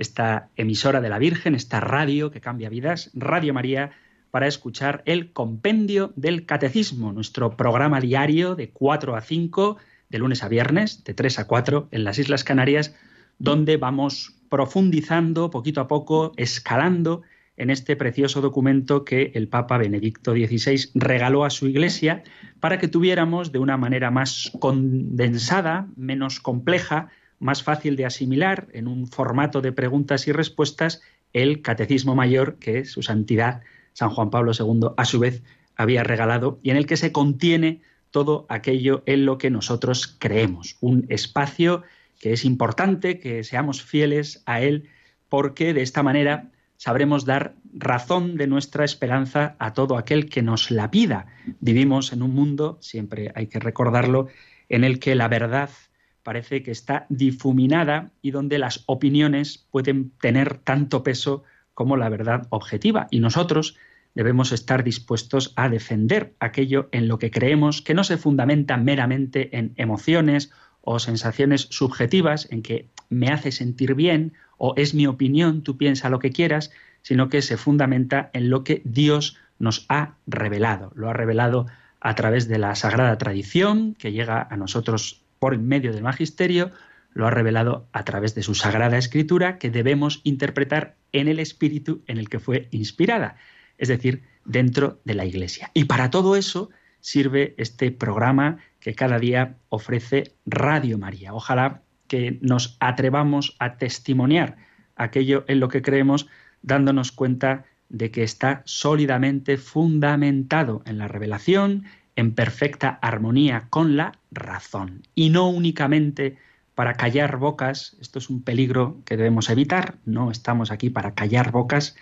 esta emisora de la Virgen, esta radio que cambia vidas, Radio María, para escuchar el Compendio del Catecismo, nuestro programa diario de 4 a 5, de lunes a viernes, de 3 a 4 en las Islas Canarias, donde vamos profundizando poquito a poco, escalando en este precioso documento que el Papa Benedicto XVI regaló a su Iglesia para que tuviéramos de una manera más condensada, menos compleja, más fácil de asimilar en un formato de preguntas y respuestas el Catecismo Mayor que su santidad San Juan Pablo II a su vez había regalado y en el que se contiene todo aquello en lo que nosotros creemos. Un espacio que es importante que seamos fieles a él porque de esta manera sabremos dar razón de nuestra esperanza a todo aquel que nos la pida. Vivimos en un mundo, siempre hay que recordarlo, en el que la verdad parece que está difuminada y donde las opiniones pueden tener tanto peso como la verdad objetiva. Y nosotros debemos estar dispuestos a defender aquello en lo que creemos que no se fundamenta meramente en emociones o sensaciones subjetivas, en que me hace sentir bien o es mi opinión, tú piensa lo que quieras, sino que se fundamenta en lo que Dios nos ha revelado. Lo ha revelado a través de la sagrada tradición que llega a nosotros por medio del magisterio, lo ha revelado a través de su sagrada escritura que debemos interpretar en el espíritu en el que fue inspirada, es decir, dentro de la Iglesia. Y para todo eso sirve este programa que cada día ofrece Radio María. Ojalá que nos atrevamos a testimoniar aquello en lo que creemos, dándonos cuenta de que está sólidamente fundamentado en la revelación, en perfecta armonía con la razón y no únicamente para callar bocas, esto es un peligro que debemos evitar, no estamos aquí para callar bocas,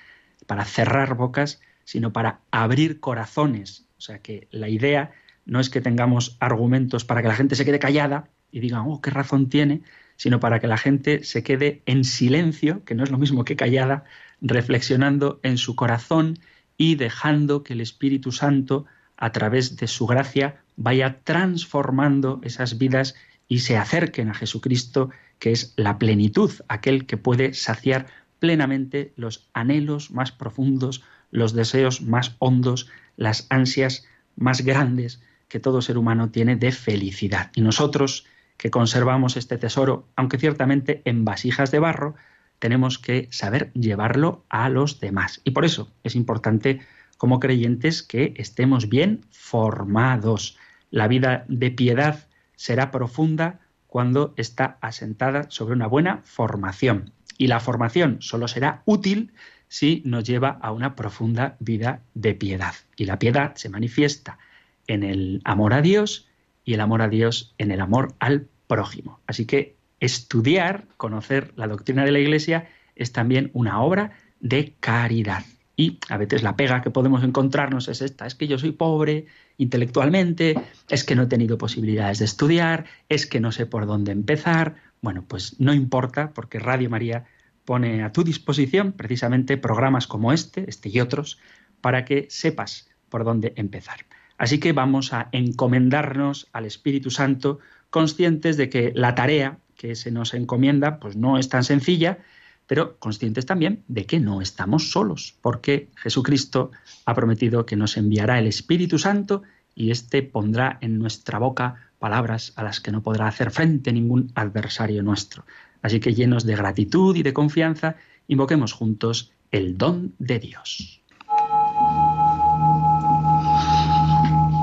para cerrar bocas, sino para abrir corazones. O sea que la idea no es que tengamos argumentos para que la gente se quede callada y diga, oh, qué razón tiene, sino para que la gente se quede en silencio, que no es lo mismo que callada, reflexionando en su corazón y dejando que el Espíritu Santo a través de su gracia, vaya transformando esas vidas y se acerquen a Jesucristo, que es la plenitud, aquel que puede saciar plenamente los anhelos más profundos, los deseos más hondos, las ansias más grandes que todo ser humano tiene de felicidad. Y nosotros, que conservamos este tesoro, aunque ciertamente en vasijas de barro, tenemos que saber llevarlo a los demás. Y por eso es importante como creyentes que estemos bien formados. La vida de piedad será profunda cuando está asentada sobre una buena formación. Y la formación solo será útil si nos lleva a una profunda vida de piedad. Y la piedad se manifiesta en el amor a Dios y el amor a Dios en el amor al prójimo. Así que estudiar, conocer la doctrina de la Iglesia es también una obra de caridad. Y a veces la pega que podemos encontrarnos es esta, es que yo soy pobre intelectualmente, es que no he tenido posibilidades de estudiar, es que no sé por dónde empezar. Bueno, pues no importa porque Radio María pone a tu disposición precisamente programas como este, este y otros, para que sepas por dónde empezar. Así que vamos a encomendarnos al Espíritu Santo, conscientes de que la tarea que se nos encomienda pues no es tan sencilla, pero conscientes también de que no estamos solos, porque Jesucristo ha prometido que nos enviará el Espíritu Santo y éste pondrá en nuestra boca palabras a las que no podrá hacer frente ningún adversario nuestro. Así que llenos de gratitud y de confianza, invoquemos juntos el don de Dios.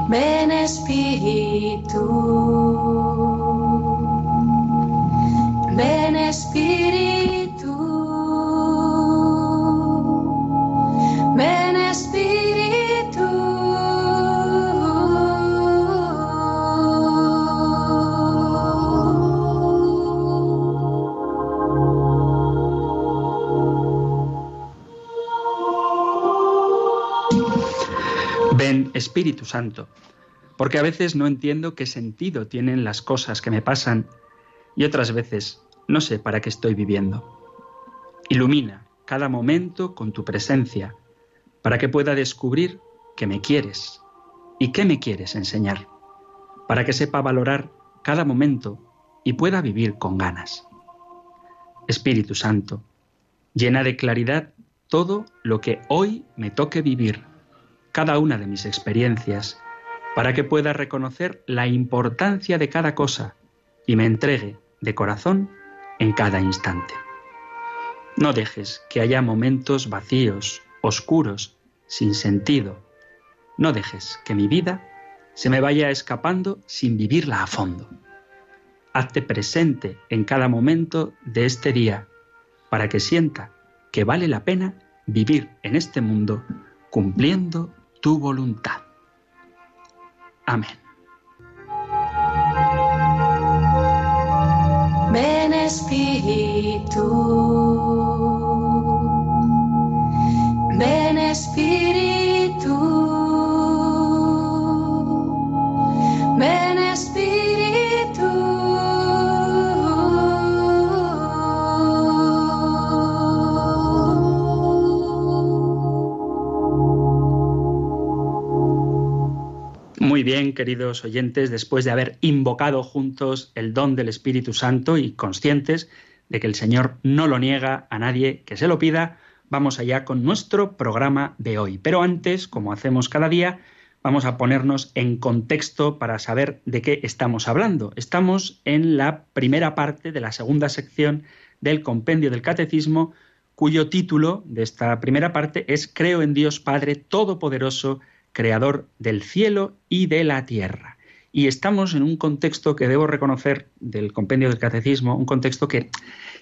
Ven Espíritu, ven Espíritu. Espíritu Santo, porque a veces no entiendo qué sentido tienen las cosas que me pasan y otras veces no sé para qué estoy viviendo. Ilumina cada momento con tu presencia, para que pueda descubrir que me quieres y qué me quieres enseñar, para que sepa valorar cada momento y pueda vivir con ganas. Espíritu Santo, llena de claridad todo lo que hoy me toque vivir, cada una de mis experiencias, para que pueda reconocer la importancia de cada cosa y me entregue de corazón en cada instante. No dejes que haya momentos vacíos, oscuros, sin sentido. No dejes que mi vida se me vaya escapando sin vivirla a fondo. Hazte presente en cada momento de este día para que sienta que vale la pena vivir en este mundo cumpliendo tu voluntad. Amén. Ven Espíritu, bien, queridos oyentes, después de haber invocado juntos el don del Espíritu Santo y conscientes de que el Señor no lo niega a nadie que se lo pida, vamos allá con nuestro programa de hoy. Pero antes, como hacemos cada día, vamos a ponernos en contexto para saber de qué estamos hablando. Estamos en la primera parte de la segunda sección del compendio del Catecismo, cuyo título de esta primera parte es Creo en Dios Padre Todopoderoso, creador del cielo y de la tierra. Y estamos en un contexto que debo reconocer del compendio del catecismo, un contexto que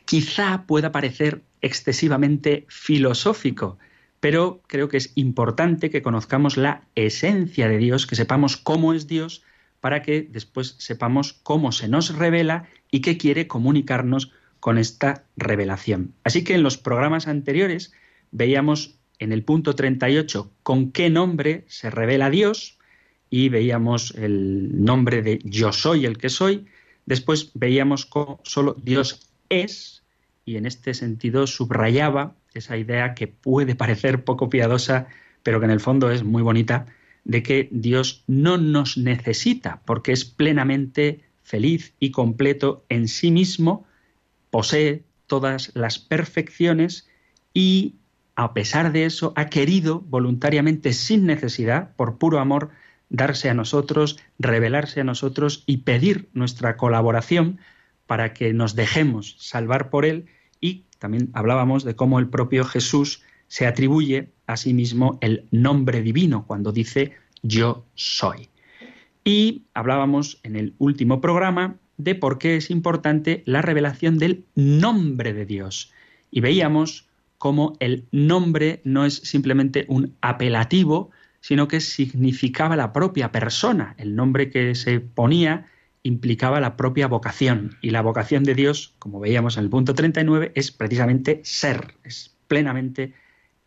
quizá pueda parecer excesivamente filosófico, pero creo que es importante que conozcamos la esencia de Dios, que sepamos cómo es Dios, para que después sepamos cómo se nos revela y qué quiere comunicarnos con esta revelación. Así que en los programas anteriores veíamos en el punto 38 con qué nombre se revela Dios y veíamos el nombre de yo soy el que soy. Después veíamos cómo solo Dios es y en este sentido subrayaba esa idea que puede parecer poco piadosa, pero que en el fondo es muy bonita, de que Dios no nos necesita porque es plenamente feliz y completo en sí mismo, posee todas las perfecciones y a pesar de eso, ha querido voluntariamente, sin necesidad, por puro amor, darse a nosotros, revelarse a nosotros y pedir nuestra colaboración para que nos dejemos salvar por Él. Y también hablábamos de cómo el propio Jesús se atribuye a sí mismo el nombre divino cuando dice yo soy. Y hablábamos en el último programa de por qué es importante la revelación del nombre de Dios. Y veíamos cómo el nombre no es simplemente un apelativo, sino que significaba la propia persona. El nombre que se ponía implicaba la propia vocación. Y la vocación de Dios, como veíamos en el punto 39, es precisamente ser, es plenamente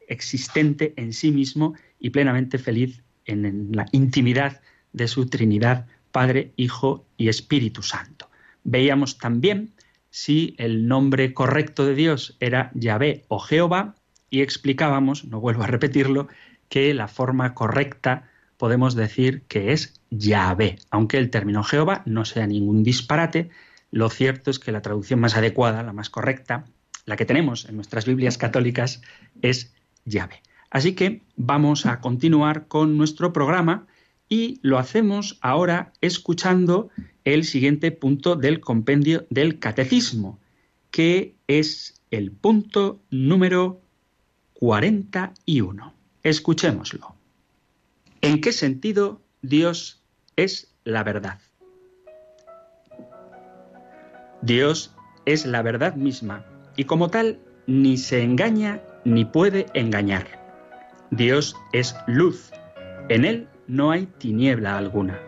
existente en sí mismo y plenamente feliz en la intimidad de su Trinidad, Padre, Hijo y Espíritu Santo. Veíamos también si el nombre correcto de Dios era Yahvé o Jehová y explicábamos, no vuelvo a repetirlo, que la forma correcta podemos decir que es Yahvé, aunque el término Jehová no sea ningún disparate, lo cierto es que la traducción más adecuada, la más correcta, la que tenemos en nuestras Biblias católicas es Yahvé. Así que vamos a continuar con nuestro programa y lo hacemos ahora escuchando el siguiente punto del compendio del catecismo, que es el punto número 41. Escuchémoslo. ¿En qué sentido Dios es la verdad? Dios es la verdad misma y como tal ni se engaña ni puede engañar. Dios es luz. En Él no hay tiniebla alguna.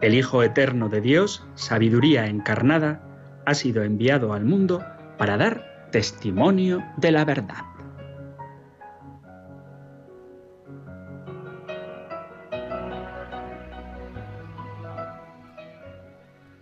El Hijo Eterno de Dios, sabiduría encarnada, ha sido enviado al mundo para dar testimonio de la verdad.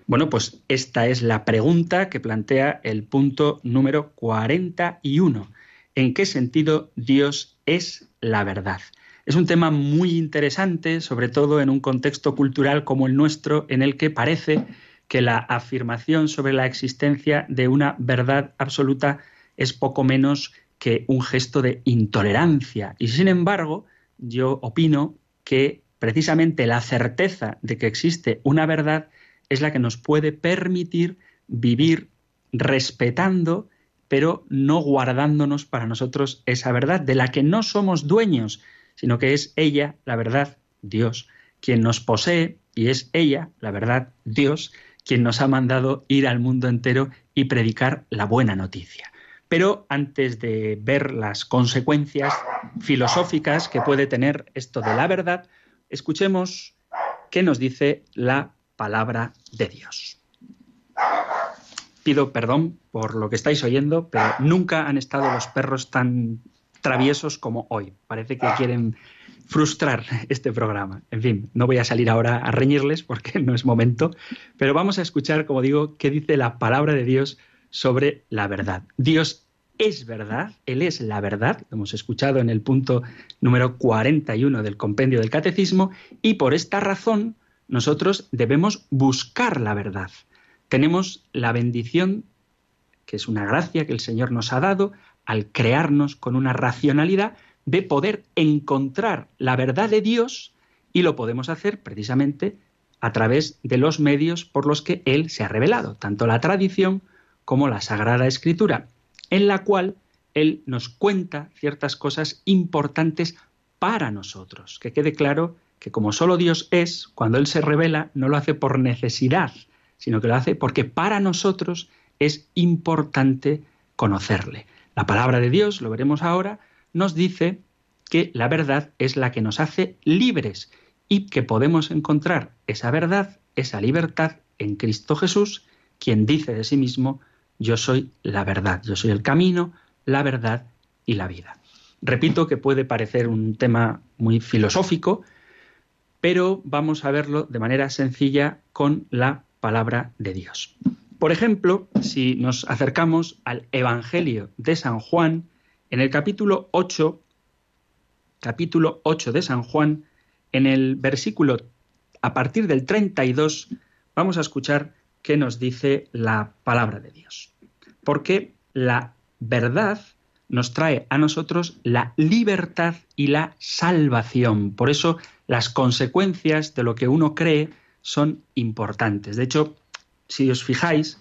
Bueno, pues esta es la pregunta que plantea el punto número 41. ¿En qué sentido Dios es la verdad? Es un tema muy interesante, sobre todo en un contexto cultural como el nuestro, en el que parece que la afirmación sobre la existencia de una verdad absoluta es poco menos que un gesto de intolerancia. Y sin embargo, yo opino que precisamente la certeza de que existe una verdad es la que nos puede permitir vivir respetando, pero no guardándonos para nosotros esa verdad, de la que no somos dueños, sino que es ella, la verdad, Dios, quien nos posee, y es ella, la verdad, Dios, quien nos ha mandado ir al mundo entero y predicar la buena noticia. Pero antes de ver las consecuencias filosóficas que puede tener esto de la verdad, escuchemos qué nos dice la palabra de Dios. Pido perdón por lo que estáis oyendo, pero nunca han estado los perros tan traviesos como hoy. Parece que quieren frustrar este programa. En fin, no voy a salir ahora a reñirles porque no es momento, pero vamos a escuchar, como digo, qué dice la palabra de Dios sobre la verdad. Dios es verdad, Él es la verdad, lo hemos escuchado en el punto número 41 del compendio del Catecismo, y por esta razón nosotros debemos buscar la verdad. Tenemos la bendición, que es una gracia que el Señor nos ha dado, al crearnos con una racionalidad de poder encontrar la verdad de Dios y lo podemos hacer precisamente a través de los medios por los que Él se ha revelado, tanto la tradición como la Sagrada Escritura, en la cual Él nos cuenta ciertas cosas importantes para nosotros. Que quede claro que como solo Dios es, cuando Él se revela, no lo hace por necesidad, sino que lo hace porque para nosotros es importante conocerle. La palabra de Dios, lo veremos ahora, nos dice que la verdad es la que nos hace libres y que podemos encontrar esa verdad, esa libertad en Cristo Jesús, quien dice de sí mismo, yo soy la verdad, yo soy el camino, la verdad y la vida. Repito que puede parecer un tema muy filosófico, pero vamos a verlo de manera sencilla con la palabra de Dios. Por ejemplo, si nos acercamos al Evangelio de San Juan, en el capítulo 8, capítulo 8 de San Juan, en el versículo a partir del 32, vamos a escuchar qué nos dice la palabra de Dios. Porque la verdad nos trae a nosotros la libertad y la salvación. Por eso las consecuencias de lo que uno cree son importantes. De hecho, si os fijáis,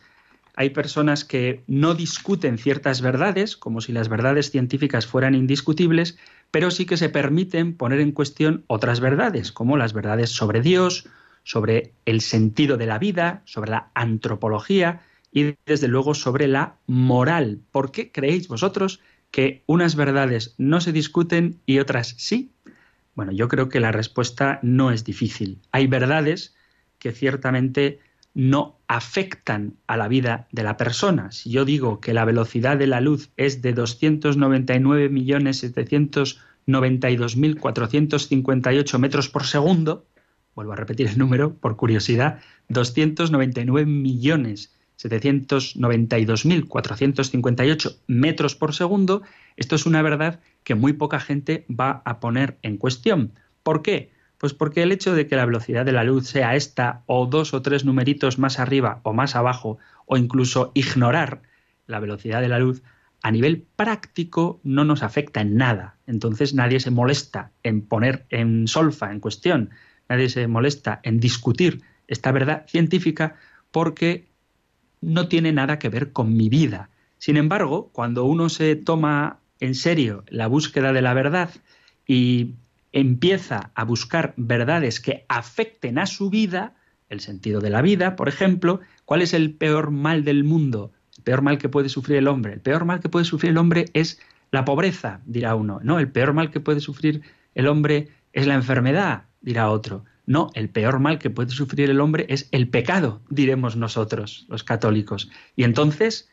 hay personas que no discuten ciertas verdades, como si las verdades científicas fueran indiscutibles, pero sí que se permiten poner en cuestión otras verdades, como las verdades sobre Dios, sobre el sentido de la vida, sobre la antropología y desde luego sobre la moral. ¿Por qué creéis vosotros que unas verdades no se discuten y otras sí? Bueno, yo creo que la respuesta no es difícil. Hay verdades que ciertamente no afectan a la vida de la persona. Si yo digo que la velocidad de la luz es de 299.792.458 metros por segundo, vuelvo a repetir el número por curiosidad, 299.792.458 metros por segundo, esto es una verdad que muy poca gente va a poner en cuestión. ¿Por qué? Pues porque el hecho de que la velocidad de la luz sea esta o dos o tres numeritos más arriba o más abajo, o incluso ignorar la velocidad de la luz, a nivel práctico no nos afecta en nada. Entonces nadie se molesta en poner en solfa en cuestión, nadie se molesta en discutir esta verdad científica porque no tiene nada que ver con mi vida. Sin embargo, cuando uno se toma en serio la búsqueda de la verdad y empieza a buscar verdades que afecten a su vida, el sentido de la vida, por ejemplo, ¿cuál es el peor mal del mundo? El peor mal que puede sufrir el hombre. El peor mal que puede sufrir el hombre es la pobreza, dirá uno. No, el peor mal que puede sufrir el hombre es la enfermedad, dirá otro. No, el peor mal que puede sufrir el hombre es el pecado, diremos nosotros, los católicos. Y entonces,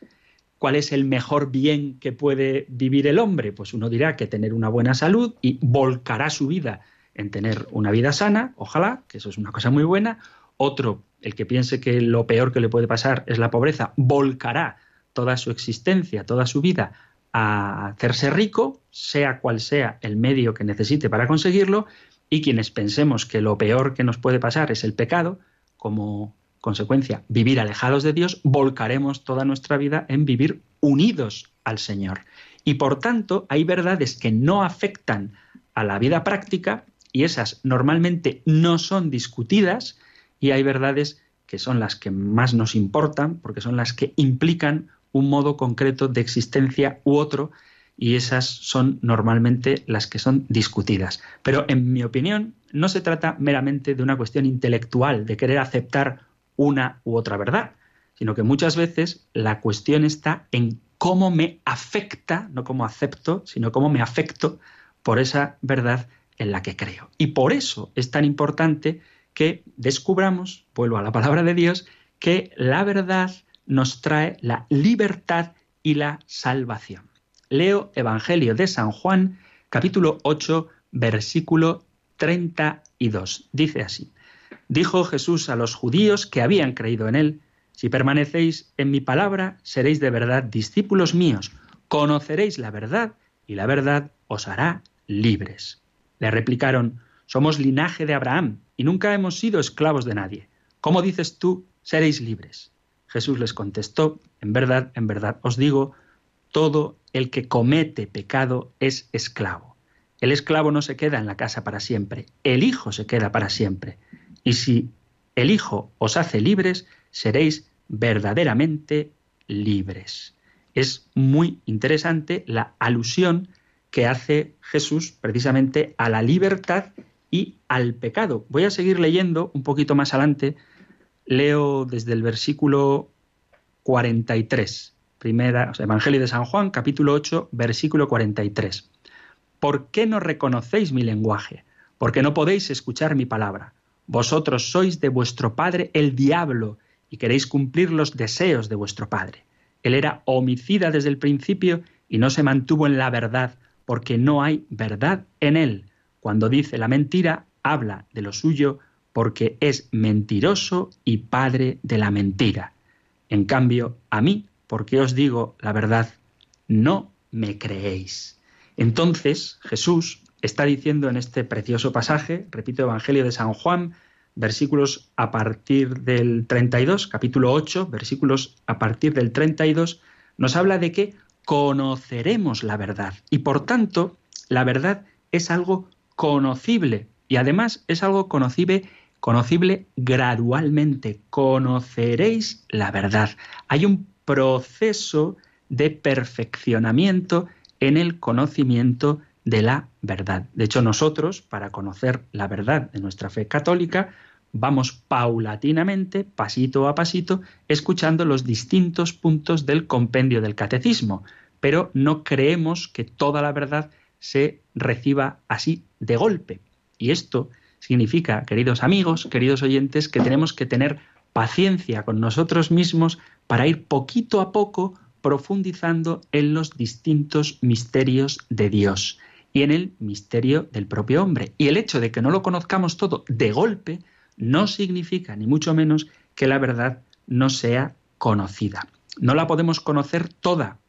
¿Cuál es el mejor bien que puede vivir el hombre? Pues uno dirá que tener una buena salud y volcará su vida en tener una vida sana, ojalá, que eso es una cosa muy buena. Otro el que piense que lo peor que le puede pasar es la pobreza, volcará toda su existencia, toda su vida a hacerse rico, sea cual sea el medio que necesite para conseguirlo, y quienes pensemos que lo peor que nos puede pasar es el pecado, como consecuencia vivir alejados de Dios, volcaremos toda nuestra vida en vivir unidos al Señor. Y por tanto, hay verdades que no afectan a la vida práctica y esas normalmente no son discutidas y hay verdades que son las que más nos importan porque son las que implican un modo concreto de existencia u otro y esas son normalmente las que son discutidas. Pero en mi opinión no se trata meramente de una cuestión intelectual, de querer aceptar una u otra verdad, sino que muchas veces la cuestión está en cómo me afecta, no cómo acepto, sino cómo me afecto por esa verdad en la que creo. Y por eso es tan importante que descubramos, vuelvo a la palabra de Dios, que la verdad nos trae la libertad y la salvación. Leo Evangelio de San Juan, capítulo 8, versículo 32. Dice así, dijo Jesús a los judíos que habían creído en él, si permanecéis en mi palabra, seréis de verdad discípulos míos, conoceréis la verdad y la verdad os hará libres. Le replicaron, somos linaje de Abraham y nunca hemos sido esclavos de nadie. ¿Cómo dices tú, seréis libres? Jesús les contestó, en verdad, en verdad os digo, todo el que comete pecado es esclavo. El esclavo no se queda en la casa para siempre, el Hijo se queda para siempre. Y si el Hijo os hace libres, seréis verdaderamente libres. Es muy interesante la alusión que hace Jesús precisamente a la libertad y al pecado. Voy a seguir leyendo un poquito más adelante leo desde el versículo 43, primera, Evangelio de San Juan, capítulo 8, versículo 43. ¿Por qué no reconocéis mi lenguaje? Porque no podéis escuchar mi palabra. Vosotros sois de vuestro padre el diablo y queréis cumplir los deseos de vuestro padre. Él era homicida desde el principio y no se mantuvo en la verdad, porque no hay verdad en él. Cuando dice la mentira, habla de lo suyo, porque es mentiroso y padre de la mentira. En cambio, a mí, porque os digo la verdad, no me creéis. Entonces Jesús está diciendo en este precioso pasaje, repito, Evangelio de San Juan, versículos a partir del 32, capítulo 8, versículos a partir del 32, nos habla de que conoceremos la verdad y por tanto la verdad es algo conocible y además es algo conocible conocible gradualmente. Conoceréis la verdad. Hay un proceso de perfeccionamiento en el conocimiento de la verdad. De hecho, nosotros, para conocer la verdad de nuestra fe católica, vamos paulatinamente, pasito a pasito, escuchando los distintos puntos del compendio del catecismo, pero no creemos que toda la verdad se reciba así de golpe. Y esto significa, queridos amigos, queridos oyentes, que tenemos que tener paciencia con nosotros mismos para ir poquito a poco profundizando en los distintos misterios de Dios y en el misterio del propio hombre. Y el hecho de que no lo conozcamos todo de golpe no significa, ni mucho menos, que la verdad no sea conocida. No la podemos conocer toda,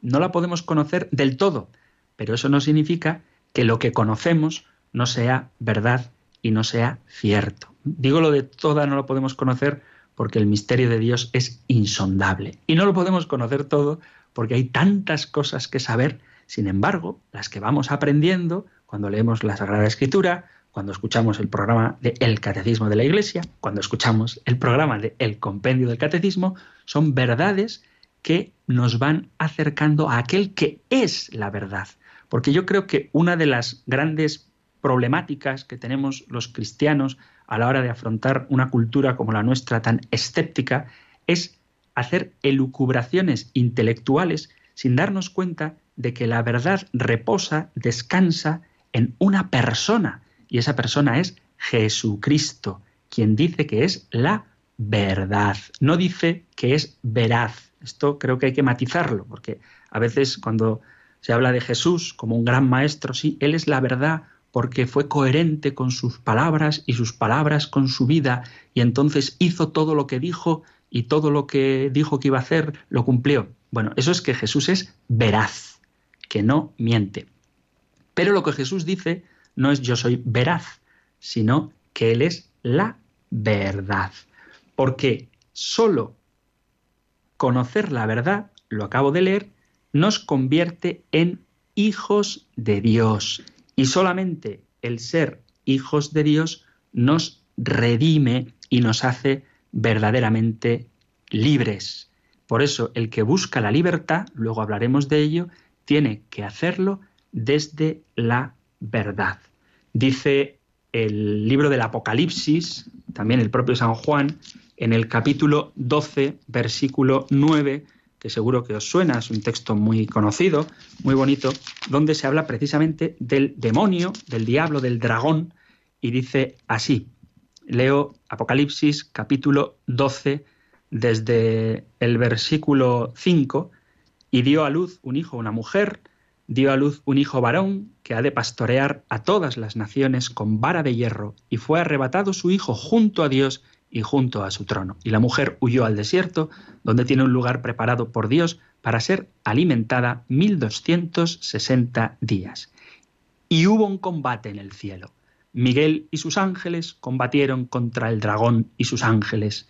no la podemos conocer del todo, pero eso no significa que lo que conocemos no sea verdad y no sea cierto. Digo lo de toda no lo podemos conocer porque el misterio de Dios es insondable. Y no lo podemos conocer todo porque hay tantas cosas que saber. Sin embargo, las que vamos aprendiendo cuando leemos la Sagrada Escritura, cuando escuchamos el programa de El Catecismo de la Iglesia, cuando escuchamos el programa de El Compendio del Catecismo, son verdades que nos van acercando a aquel que es la verdad. Porque yo creo que una de las grandes problemáticas que tenemos los cristianos a la hora de afrontar una cultura como la nuestra tan escéptica es hacer elucubraciones intelectuales sin darnos cuenta de que la verdad reposa, descansa en una persona, y esa persona es Jesucristo, quien dice que es la verdad, no dice que es veraz. Esto creo que hay que matizarlo, porque a veces cuando se habla de Jesús como un gran maestro, sí, Él es la verdad porque fue coherente con sus palabras y sus palabras con su vida, y entonces hizo todo lo que dijo y todo lo que dijo que iba a hacer lo cumplió. Bueno, eso es que Jesús es veraz, que no miente. Pero lo que Jesús dice no es yo soy veraz, sino que Él es la verdad. Porque solo conocer la verdad, lo acabo de leer, nos convierte en hijos de Dios. Y solamente el ser hijos de Dios nos redime y nos hace verdaderamente libres. Por eso el que busca la libertad, luego hablaremos de ello, tiene que hacerlo desde la verdad. Dice el libro del Apocalipsis, también el propio San Juan, en el capítulo 12, versículo 9, que seguro que os suena, es un texto muy conocido, muy bonito, donde se habla precisamente del demonio, del diablo, del dragón, y dice así, leo Apocalipsis capítulo 12 desde el versículo 5, y dio a luz un hijo, una mujer, dio a luz un hijo varón que ha de pastorear a todas las naciones con vara de hierro, y fue arrebatado su hijo junto a Dios y junto a su trono. Y la mujer huyó al desierto, donde tiene un lugar preparado por Dios para ser alimentada 1260 días. Y hubo un combate en el cielo. Miguel y sus ángeles combatieron contra el dragón y sus ángeles.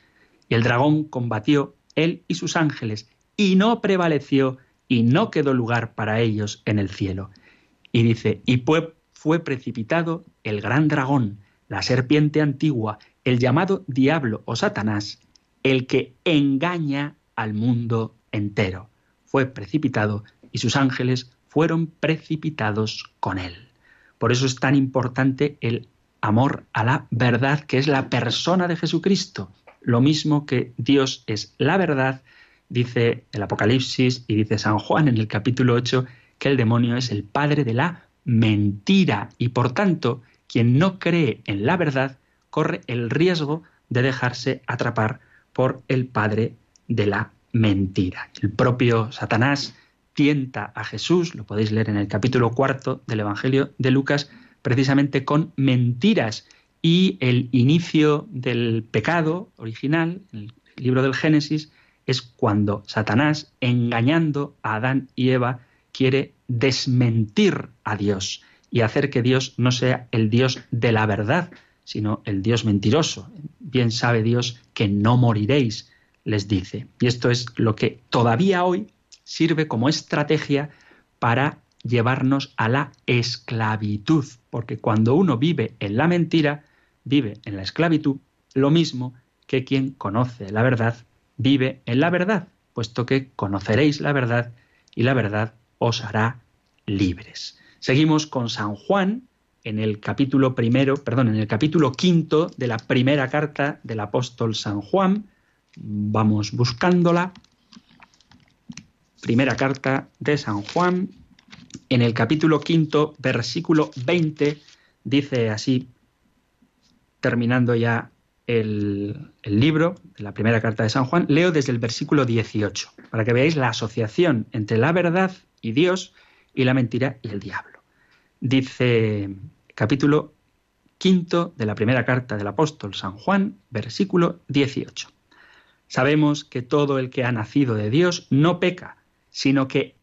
Y el dragón combatió él y sus ángeles, y no prevaleció, y no quedó lugar para ellos en el cielo. Y dice, y fue, precipitado el gran dragón, la serpiente antigua, el llamado diablo o Satanás, el que engaña al mundo entero. Fue precipitado y sus ángeles fueron precipitados con él. Por eso es tan importante el amor a la verdad, que es la persona de Jesucristo. Lo mismo que Dios es la verdad, dice el Apocalipsis y dice San Juan en el capítulo 8, que el demonio es el padre de la mentira y por tanto quien no cree en la verdad corre el riesgo de dejarse atrapar por el padre de la mentira. El propio Satanás tienta a Jesús, lo podéis leer en el capítulo cuarto del Evangelio de Lucas, precisamente con mentiras. Y el inicio del pecado original, el libro del Génesis, es cuando Satanás, engañando a Adán y Eva, quiere desmentir a Dios y hacer que Dios no sea el Dios de la verdad, sino el Dios mentiroso. Bien sabe Dios que no moriréis, les dice. Y esto es lo que todavía hoy sirve como estrategia para llevarnos a la esclavitud, porque cuando uno vive en la mentira, vive en la esclavitud, lo mismo que quien conoce la verdad, vive en la verdad, puesto que conoceréis la verdad y la verdad os hará libres. Seguimos con San Juan, en el capítulo primero, perdón, en el capítulo quinto de la primera carta del apóstol San Juan. Vamos buscándola. Primera carta de San Juan, en el capítulo quinto, versículo 20, dice así, terminando ya el, libro de la primera carta de San Juan, leo desde el versículo 18, para que veáis la asociación entre la verdad y Dios y la mentira y el diablo. Dice capítulo quinto de la primera carta del apóstol San Juan, versículo 18. Sabemos que todo el que ha nacido de Dios no peca, sino que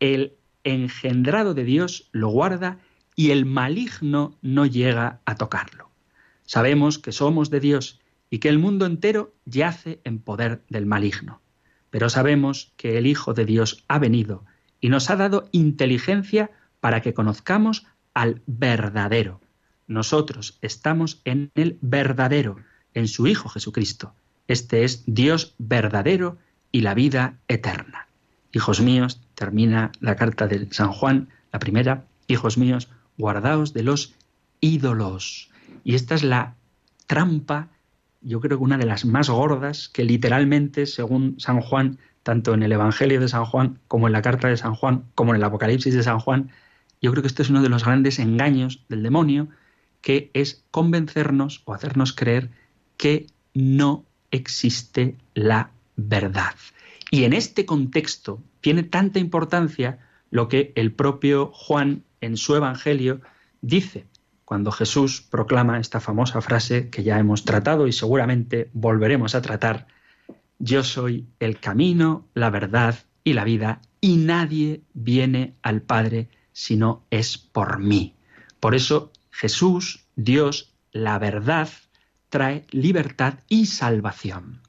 el engendrado de Dios lo guarda y el maligno no llega a tocarlo. Sabemos que somos de Dios y que el mundo entero yace en poder del maligno. Pero sabemos que el Hijo de Dios ha venido y nos ha dado inteligencia para que conozcamos al verdadero. Nosotros estamos en el verdadero, en su Hijo Jesucristo. Este es Dios verdadero y la vida eterna. Hijos míos, termina la carta de San Juan, la primera, hijos míos, guardaos de los ídolos. Y esta es la trampa, yo creo que una de las más gordas, que literalmente, según San Juan, tanto en el Evangelio de San Juan como en la carta de San Juan, como en el Apocalipsis de San Juan, yo creo que este es uno de los grandes engaños del demonio, que es convencernos o hacernos creer que no existe la verdad. Y en este contexto tiene tanta importancia lo que el propio Juan en su Evangelio dice cuando Jesús proclama esta famosa frase que ya hemos tratado y seguramente volveremos a tratar, yo soy el camino, la verdad y la vida, y nadie viene al Padre si no es por mí. Por eso Jesús, Dios, la verdad, trae libertad y salvación.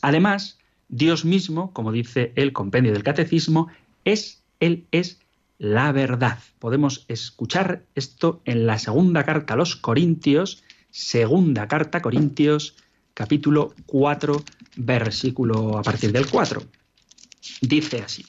Además, Dios mismo, como dice el compendio del catecismo, es, Él es la verdad. Podemos escuchar esto en la segunda carta a los Corintios, segunda carta Corintios, capítulo 4, versículo a partir del 4. Dice así.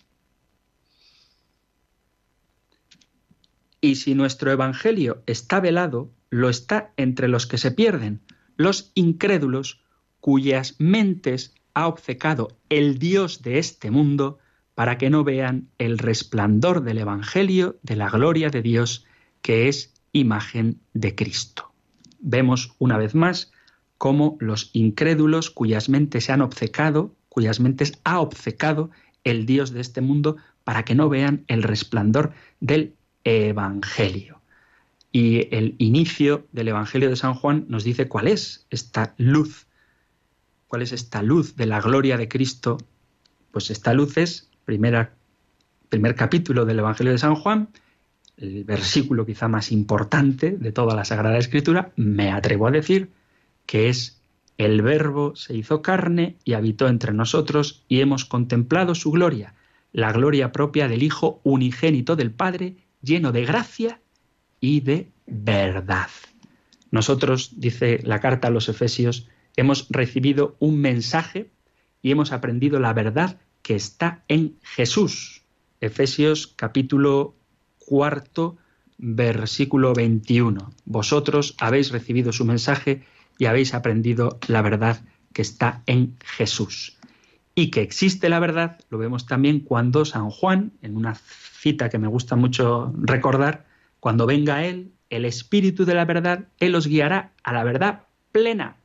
Y si nuestro Evangelio está velado, lo está entre los que se pierden, los incrédulos, cuyas mentes ha obcecado el Dios de este mundo, para que no vean el resplandor del Evangelio de la gloria de Dios, que es imagen de Cristo. Vemos una vez más cómo los incrédulos cuyas mentes se han obcecado, cuyas mentes ha obcecado el Dios de este mundo, para que no vean el resplandor del Evangelio. Y el inicio del Evangelio de San Juan nos dice cuál es esta luz, cuál es esta luz de la gloria de Cristo. Pues esta luz es primer capítulo del Evangelio de San Juan, el versículo quizá más importante de toda la Sagrada Escritura, me atrevo a decir que es el Verbo se hizo carne y habitó entre nosotros y hemos contemplado su gloria, la gloria propia del Hijo unigénito del Padre, lleno de gracia y de verdad. Nosotros, dice la carta a los Efesios, hemos recibido un mensaje y hemos aprendido la verdad que está en Jesús. Efesios capítulo cuarto, versículo 21. Vosotros habéis recibido su mensaje y habéis aprendido la verdad que está en Jesús. Y que existe la verdad lo vemos también cuando San Juan, en una cita que me gusta mucho recordar, cuando venga Él, el Espíritu de la verdad, Él os guiará a la verdad plena,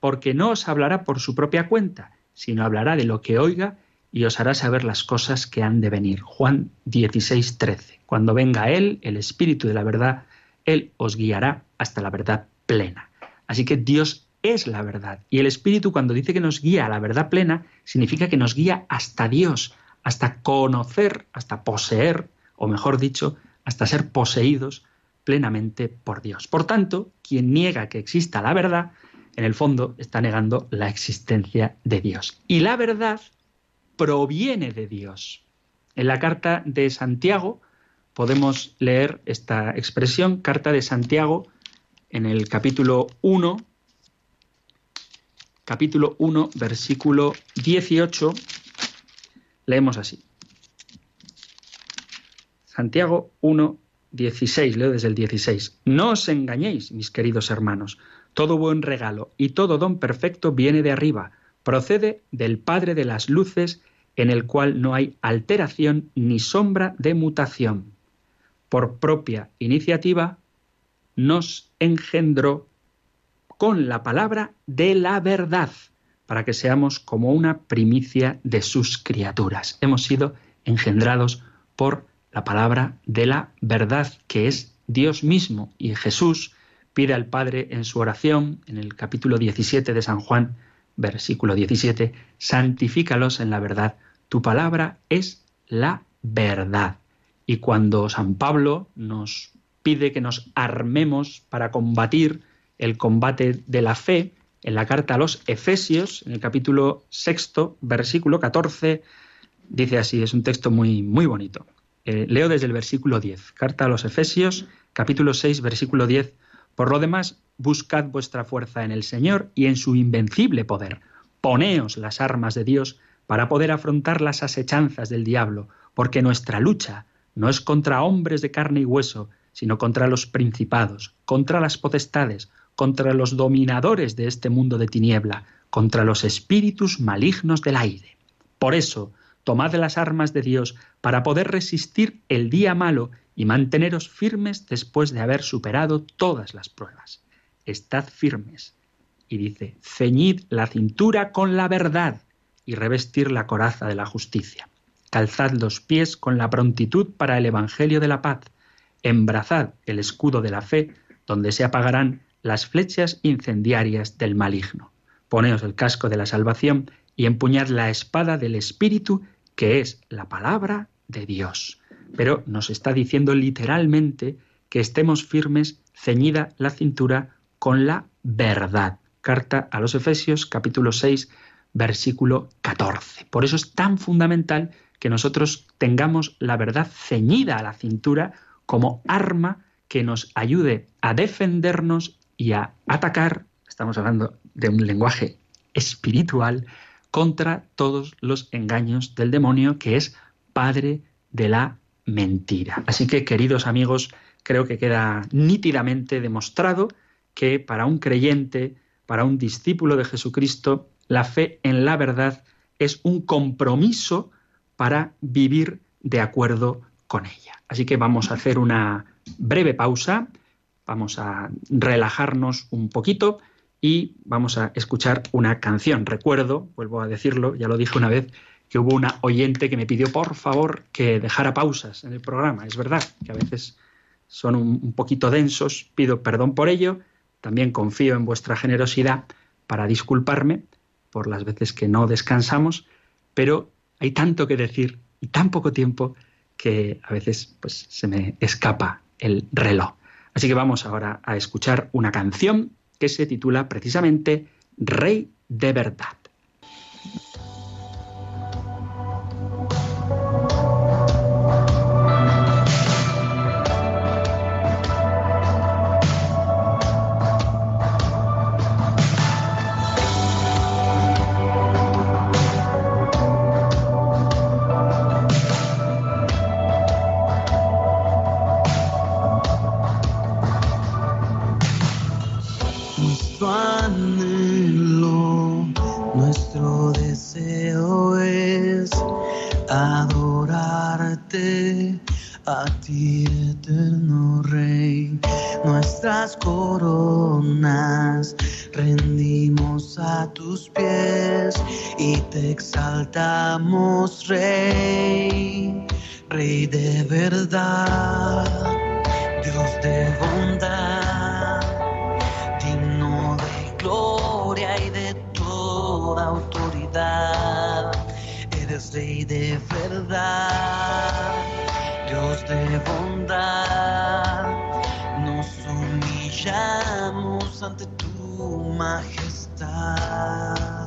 porque no os hablará por su propia cuenta, sino hablará de lo que oiga y os hará saber las cosas que han de venir. Juan 16, 13. Cuando venga Él, el Espíritu de la verdad, Él os guiará hasta la verdad plena. Así que Dios es la verdad. Y el Espíritu cuando dice que nos guía a la verdad plena, significa que nos guía hasta Dios, hasta conocer, hasta poseer, o mejor dicho, hasta ser poseídos plenamente por Dios. Por tanto, quien niega que exista la verdad, en el fondo está negando la existencia de Dios. Y la verdad proviene de Dios. En la carta de Santiago podemos leer esta expresión, carta de Santiago, en el capítulo 1, capítulo 1, versículo 18, leemos así. Santiago 1, 16, leo desde el 16. No os engañéis, mis queridos hermanos, todo buen regalo y todo don perfecto viene de arriba, procede del Padre de las Luces, en el cual no hay alteración ni sombra de mutación. Por propia iniciativa nos engendró con la palabra de la verdad, para que seamos como una primicia de sus criaturas. Hemos sido engendrados por la palabra de la verdad, que es Dios mismo. Y Jesús pide al Padre en su oración, en el capítulo 17 de San Juan, versículo 17, santifícalos en la verdad tu palabra es la verdad. Y cuando San Pablo nos pide que nos armemos para combatir el combate de la fe, en la carta a los Efesios, en el capítulo sexto, versículo 14, dice así, es un texto muy, muy bonito. Eh, leo desde el versículo 10, carta a los Efesios, capítulo 6, versículo 10. Por lo demás, buscad vuestra fuerza en el Señor y en su invencible poder. Poneos las armas de Dios para poder afrontar las asechanzas del diablo, porque nuestra lucha no es contra hombres de carne y hueso, sino contra los principados, contra las potestades, contra los dominadores de este mundo de tiniebla, contra los espíritus malignos del aire. Por eso, tomad las armas de Dios para poder resistir el día malo y manteneros firmes después de haber superado todas las pruebas. Estad firmes. Y dice, ceñid la cintura con la verdad y revestir la coraza de la justicia. Calzad los pies con la prontitud para el Evangelio de la paz. Embrazad el escudo de la fe donde se apagarán las flechas incendiarias del maligno. Poneos el casco de la salvación y empuñad la espada del Espíritu, que es la palabra de Dios. Pero nos está diciendo literalmente que estemos firmes, ceñida la cintura con la verdad. Carta a los Efesios capítulo 6 versículo 14. Por eso es tan fundamental que nosotros tengamos la verdad ceñida a la cintura como arma que nos ayude a defendernos y a atacar, estamos hablando de un lenguaje espiritual, contra todos los engaños del demonio que es padre de la mentira. Así que, queridos amigos, creo que queda nítidamente demostrado que para un creyente, para un discípulo de Jesucristo, la fe en la verdad es un compromiso para vivir de acuerdo con ella. Así que vamos a hacer una breve pausa, vamos a relajarnos un poquito y vamos a escuchar una canción. Recuerdo, vuelvo a decirlo, ya lo dije una vez, que hubo una oyente que me pidió por favor que dejara pausas en el programa. Es verdad que a veces son un, poquito densos, pido perdón por ello, también confío en vuestra generosidad para disculparme por las veces que no descansamos, pero hay tanto que decir y tan poco tiempo que a veces pues, se me escapa el reloj. Así que vamos ahora a escuchar una canción que se titula precisamente Rey de verdad. eterno Rey, nuestras coronas rendimos a tus pies y te exaltamos, Rey, Rey de verdad, Dios de bondad, digno de gloria y de toda autoridad. Eres Rey de verdad de bondad, nos humillamos ante tu majestad.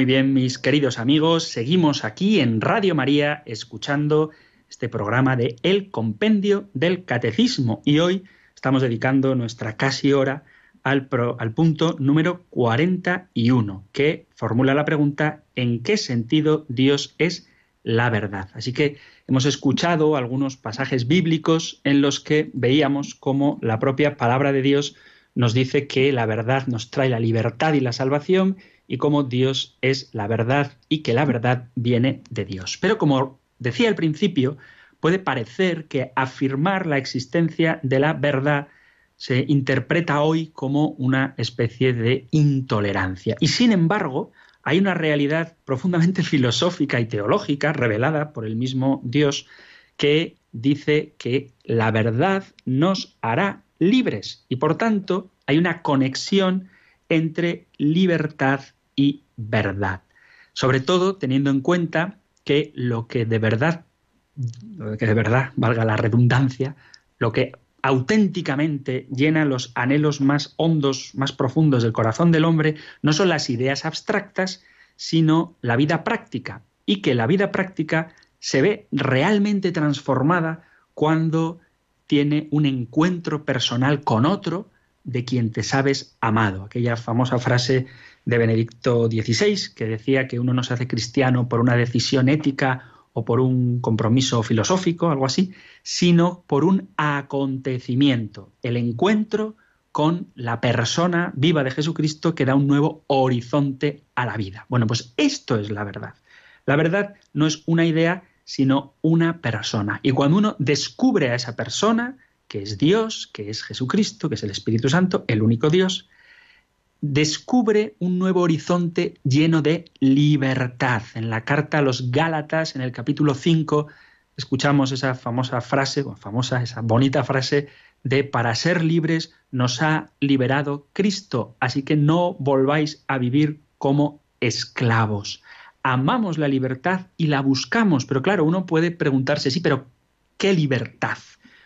Muy bien, mis queridos amigos, seguimos aquí en Radio María escuchando este programa de El Compendio del Catecismo y hoy estamos dedicando nuestra casi hora al, al punto número 41, que formula la pregunta ¿en qué sentido Dios es la verdad? Así que hemos escuchado algunos pasajes bíblicos en los que veíamos cómo la propia palabra de Dios nos dice que la verdad nos trae la libertad y la salvación y cómo Dios es la verdad y que la verdad viene de Dios. Pero como decía al principio, puede parecer que afirmar la existencia de la verdad se interpreta hoy como una especie de intolerancia. Y sin embargo, hay una realidad profundamente filosófica y teológica revelada por el mismo Dios que dice que la verdad nos hará libres y por tanto hay una conexión entre libertad y verdad. Sobre todo teniendo en cuenta que lo que de verdad, que de verdad valga la redundancia, lo que auténticamente llena los anhelos más hondos, más profundos del corazón del hombre, no son las ideas abstractas, sino la vida práctica. Y que la vida práctica se ve realmente transformada cuando tiene un encuentro personal con otro de quien te sabes amado. Aquella famosa frase de Benedicto XVI que decía que uno no se hace cristiano por una decisión ética o por un compromiso filosófico, algo así, sino por un acontecimiento, el encuentro con la persona viva de Jesucristo que da un nuevo horizonte a la vida. Bueno, pues esto es la verdad. La verdad no es una idea, sino una persona. Y cuando uno descubre a esa persona, que es Dios, que es Jesucristo, que es el Espíritu Santo, el único Dios, descubre un nuevo horizonte lleno de libertad. En la carta a los Gálatas, en el capítulo 5, escuchamos esa famosa frase, famosa, esa bonita frase de para ser libres nos ha liberado Cristo, así que no volváis a vivir como esclavos. Amamos la libertad y la buscamos, pero claro, uno puede preguntarse, sí, pero ¿qué libertad?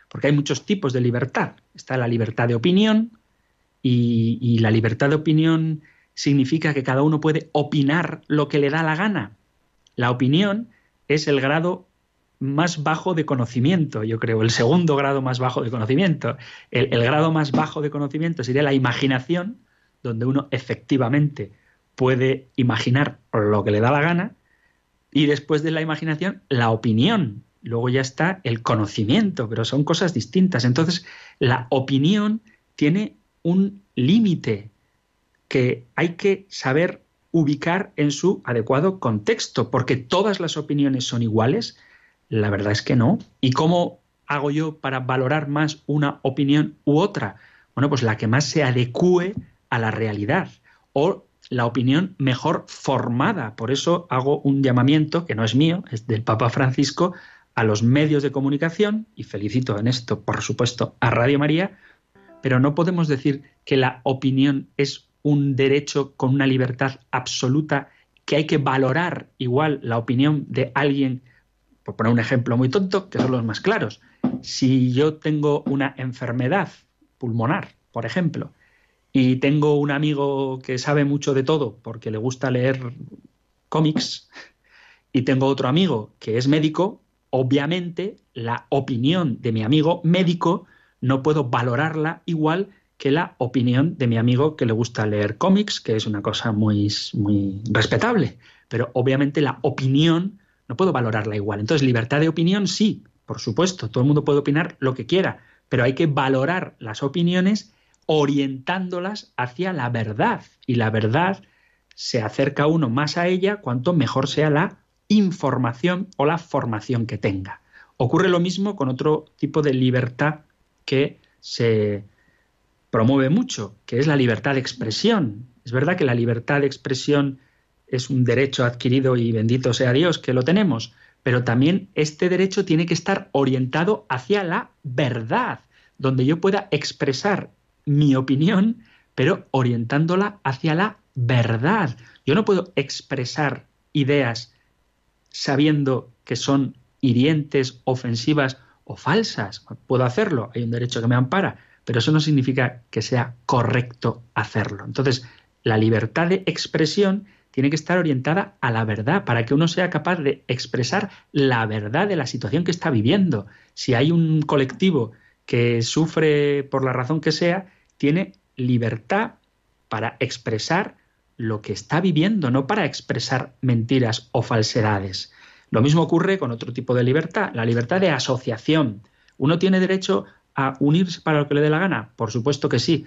Porque hay muchos tipos de libertad. Está la libertad de opinión, y, la libertad de opinión significa que cada uno puede opinar lo que le da la gana. La opinión es el grado más bajo de conocimiento, yo creo, el segundo grado más bajo de conocimiento. El, grado más bajo de conocimiento sería la imaginación, donde uno efectivamente puede imaginar lo que le da la gana, y después de la imaginación, la opinión. Luego ya está el conocimiento, pero son cosas distintas. Entonces, la opinión tiene un límite que hay que saber ubicar en su adecuado contexto, porque todas las opiniones son iguales. La verdad es que no. ¿Y cómo hago yo para valorar más una opinión u otra? Bueno, pues la que más se adecue a la realidad o la opinión mejor formada. Por eso hago un llamamiento, que no es mío, es del Papa Francisco, a los medios de comunicación, y felicito en esto, por supuesto, a Radio María, pero no podemos decir que la opinión es un derecho con una libertad absoluta, que hay que valorar igual la opinión de alguien, por poner un ejemplo muy tonto, que son los más claros. Si yo tengo una enfermedad pulmonar, por ejemplo, y tengo un amigo que sabe mucho de todo porque le gusta leer cómics, y tengo otro amigo que es médico, obviamente la opinión de mi amigo médico no puedo valorarla igual que la opinión de mi amigo que le gusta leer cómics, que es una cosa muy, muy respetable. Pero obviamente la opinión no puedo valorarla igual. Entonces, libertad de opinión sí, por supuesto, todo el mundo puede opinar lo que quiera, pero hay que valorar las opiniones orientándolas hacia la verdad. Y la verdad se acerca uno más a ella cuanto mejor sea la información o la formación que tenga. Ocurre lo mismo con otro tipo de libertad que se promueve mucho, que es la libertad de expresión. Es verdad que la libertad de expresión es un derecho adquirido y bendito sea Dios que lo tenemos, pero también este derecho tiene que estar orientado hacia la verdad, donde yo pueda expresar mi opinión, pero orientándola hacia la verdad. Yo no puedo expresar ideas sabiendo que son hirientes, ofensivas o falsas. Puedo hacerlo, hay un derecho que me ampara, pero eso no significa que sea correcto hacerlo. Entonces, la libertad de expresión tiene que estar orientada a la verdad, para que uno sea capaz de expresar la verdad de la situación que está viviendo. Si hay un colectivo que sufre por la razón que sea, tiene libertad para expresar lo que está viviendo, no para expresar mentiras o falsedades. Lo mismo ocurre con otro tipo de libertad, la libertad de asociación. ¿Uno tiene derecho a unirse para lo que le dé la gana? Por supuesto que sí,